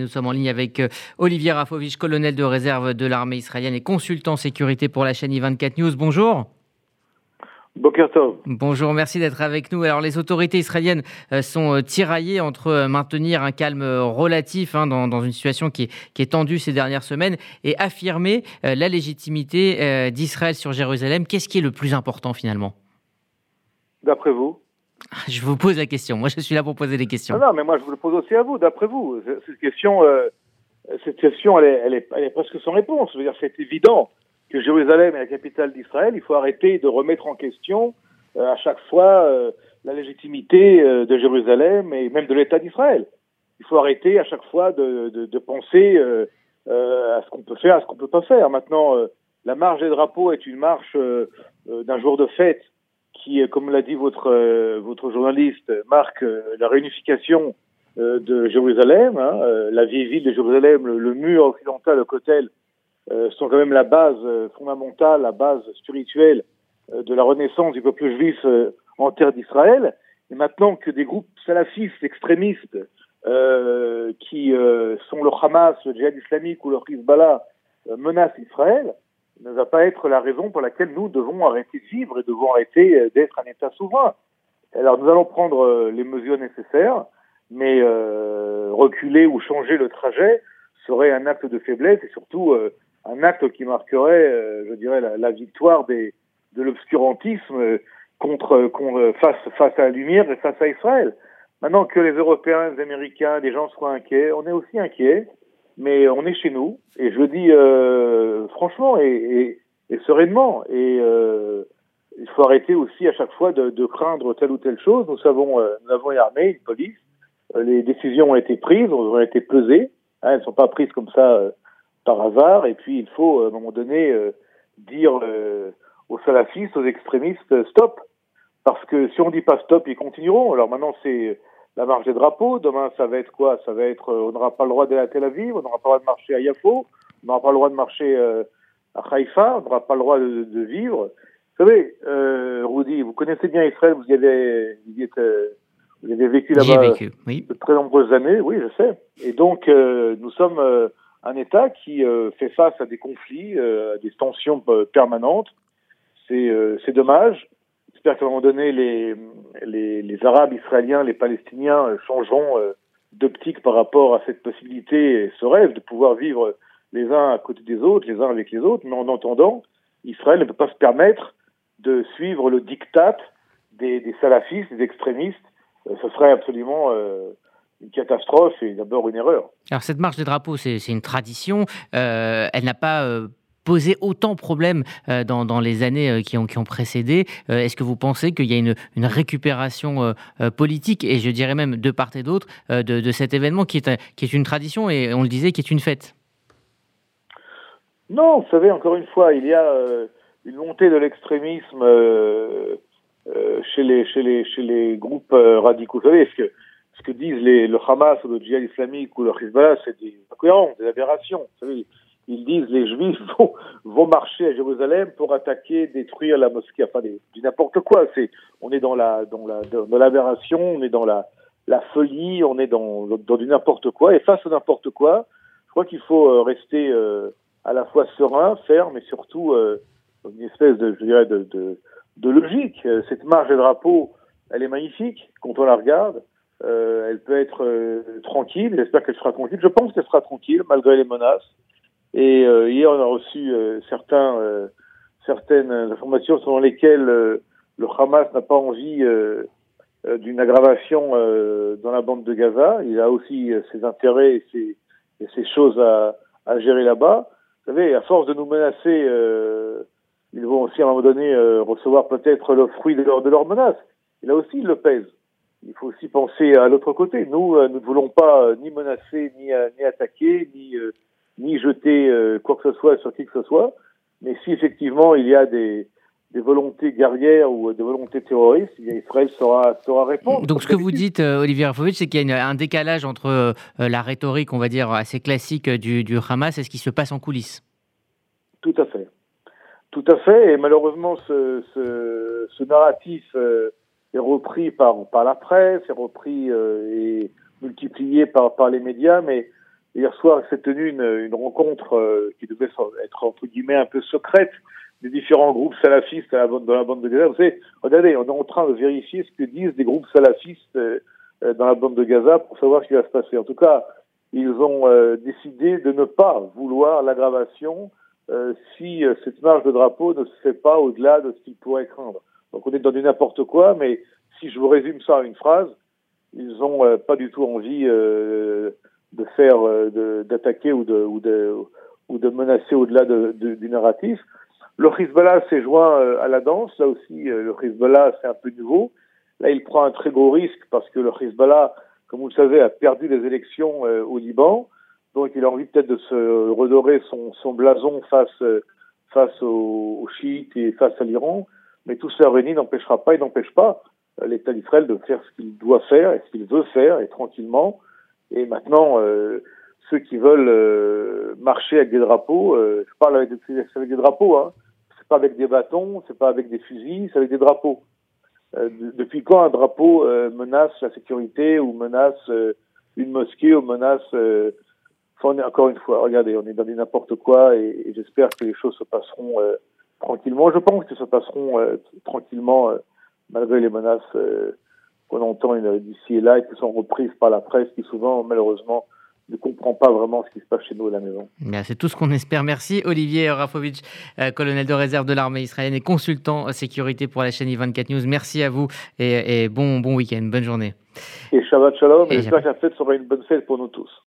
Nous sommes en ligne avec euh, Olivier Rafovich, colonel de réserve de l'armée israélienne et consultant sécurité pour la chaîne I24 News. Bonjour. Bonjour, merci d'être avec nous. Alors, les autorités israéliennes euh, sont euh, tiraillées entre maintenir un calme relatif hein, dans, une situation qui est, tendue ces dernières semaines et affirmer la légitimité d'Israël sur Jérusalem. Qu'est-ce qui est le plus important finalement? D'après vous? Je vous pose la question. Moi, je suis là pour poser des questions. Ah non, mais moi, je vous le pose aussi à vous. D'après vous, cette question, euh, cette question, elle est, elle, est, elle est, presque sans réponse. C'est évident que Jérusalem est la capitale d'Israël. Il faut arrêter de remettre en question euh, à chaque fois euh, la légitimité de Jérusalem et même de l'État d'Israël. Il faut arrêter à chaque fois de, de, de penser à ce qu'on peut faire, à ce qu'on peut pas faire. Maintenant, la marche des drapeaux est une marche d'un jour de fête qui, comme l'a dit votre, euh, journaliste, marque euh, la réunification euh, de Jérusalem. Hein, la vieille ville de Jérusalem, le, mur occidental, le Kotel, sont quand même la base fondamentale, la base spirituelle de la renaissance du peuple juif en terre d'Israël. Et maintenant que des groupes salafistes extrémistes qui sont le Hamas, le djihad islamique ou le Hezbollah menacent Israël, ne va pas être la raison pour laquelle nous devons arrêter de vivre et devons arrêter euh, d'être un État souverain. Alors nous allons prendre euh, les mesures nécessaires, mais euh, reculer ou changer le trajet serait un acte de faiblesse et surtout euh, un acte qui marquerait, je dirais, la, la, victoire des, de l'obscurantisme contre, face, face à la lumière et face à Israël. Maintenant que les Européens, les Américains, les gens soient inquiets, on est aussi inquiets mais on est chez nous, et je le dis euh, franchement et, et, sereinement, et euh, il faut arrêter aussi à chaque fois de, de, craindre telle ou telle chose. Nous savons, euh, nous avons une armée, une police, euh, les décisions ont été prises, ont été pesées, hein, elles ne sont pas prises comme ça euh, par hasard, et puis il faut à un moment donné dire aux salafistes, aux extrémistes, stop, parce que si on dit pas stop, ils continueront. Alors maintenant c'est la marche des drapeaux. Demain, ça va être quoi? Ça va être, euh, on n'aura pas le droit d'aller à Tel Aviv, on n'aura pas le droit de marcher à Yafo, on n'aura pas le droit de marcher euh, à Haïfa, on n'aura pas le droit de, de, vivre. Vous savez, euh, Rudy, vous connaissez bien Israël, vous y avez, vous y êtes, euh, vous avez vécu là-bas oui. de très nombreuses années, oui, je sais. Et donc, nous sommes un État qui fait face à des conflits, à des tensions permanentes. C'est dommage. Qu'à un moment donné, les, les, les, Arabes israéliens, les Palestiniens euh, changeront euh, d'optique par rapport à cette possibilité et ce rêve de pouvoir vivre les uns à côté des autres, les uns avec les autres. Mais en entendant, Israël ne peut pas se permettre de suivre le diktat des, salafistes, des extrémistes. Euh, ce serait absolument une catastrophe et d'abord une erreur. Alors cette marche des drapeaux, c'est une tradition. Elle n'a pas posé autant de problèmes euh, dans, dans, les années euh, qui ont, précédé. Euh, est-ce que vous pensez qu'il y a une, récupération politique, et je dirais même de part et d'autre, de, cet événement qui est, une tradition et on le disait, qui est une fête? Non, vous savez, encore une fois, il y a une montée de l'extrémisme chez, les, groupes radicaux. Vous savez, ce que, disent le Hamas ou le djihad islamique ou le Hezbollah, c'est des incohérences, des aberrations. Vous savez, ils disent les juifs vont, marcher à Jérusalem pour attaquer, détruire la mosquée, enfin du n'importe quoi. On est dans la, dans la, dans l'aberration, on est dans la, la folie, on est dans, dans du n'importe quoi. Et face à n'importe quoi, je crois qu'il faut euh, rester euh, à la fois serein, ferme et surtout euh, une espèce de, je dirais, de, de, de logique. Cette marche des drapeaux, elle est magnifique quand on la regarde. Elle peut être tranquille. J'espère qu'elle sera tranquille. Je pense qu'elle sera tranquille malgré les menaces. Et euh, hier, on a reçu euh, certains, euh, certaines informations selon lesquelles le Hamas n'a pas envie d'une aggravation dans la bande de Gaza. Il a aussi ses intérêts et ses, et ses choses à, à gérer là-bas. Vous savez, à force de nous menacer, ils vont aussi à un moment donné recevoir peut-être le fruit de leur, de menace. Et là aussi, ils le pèsent. Il faut aussi penser à l'autre côté. Nous, nous ne voulons pas ni menacer, ni, ni attaquer, ni ni jeter euh, quoi que ce soit sur qui que ce soit. Mais si effectivement il y a des, des volontés guerrières ou des volontés terroristes, Israël saura, saura répondre. Donc ce que vous dites, euh, Olivier Rafovitch, c'est qu'il y a un décalage entre euh, la rhétorique, on va dire, assez classique du, du Hamas et ce qui se passe en coulisses. Tout à fait. Tout à fait. Et malheureusement, ce, ce, ce narratif est repris par, par la presse, est repris et multiplié par, par les médias, mais Hier soir s'est tenue une, rencontre qui devait être entre guillemets un peu secrète des différents groupes salafistes dans la bande de Gaza. Vous savez, regardez, on est en train de vérifier ce que disent des groupes salafistes dans la bande de Gaza pour savoir ce qui va se passer. En tout cas, ils ont décidé de ne pas vouloir l'aggravation euh, si euh, cette marche de drapeau ne se fait pas au-delà de ce qu'il pourrait craindre. Donc on est dans du n'importe quoi, mais si je vous résume ça en une phrase, ils n'ont euh, pas du tout envie faire, d'attaquer ou de, menacer au-delà de, du narratif. Le Hezbollah s'est joint à la danse. Là aussi, le Hezbollah, c'est un peu nouveau. Là, il prend un très gros risque parce que le Hezbollah, comme vous le savez, a perdu les élections au Liban. Donc il a envie peut-être de se redorer son, son blason face, face aux, chiites et face à l'Iran. Mais tout cela réuni n'empêchera pas et n'empêche pas euh, l'État d'Israël de faire ce qu'il doit faire et ce qu'il veut faire et tranquillement. Et maintenant, euh, ceux qui veulent euh, marcher avec des drapeaux, je parle avec des, avec des drapeaux, hein. c'est pas avec des bâtons, c'est pas avec des fusils, c'est avec des drapeaux. depuis quand un drapeau menace la sécurité ou menace une mosquée ou menace encore une fois, regardez, on est dans n'importe quoi et, j'espère que les choses se passeront euh, tranquillement. Je pense que se passeront euh, tranquillement euh, malgré les menaces qu'on entend d'ici et là et qui sont reprises par la presse qui souvent, malheureusement, ne comprend pas vraiment ce qui se passe chez nous à la maison. C'est tout ce qu'on espère. Merci Olivier Rafovitch, colonel de réserve de l'armée israélienne et consultant sécurité pour la chaîne 24 News. Merci à vous et, bon, bon week-end, bonne journée. Et Shabbat Shalom, j'espère que la fête sera une bonne fête pour nous tous.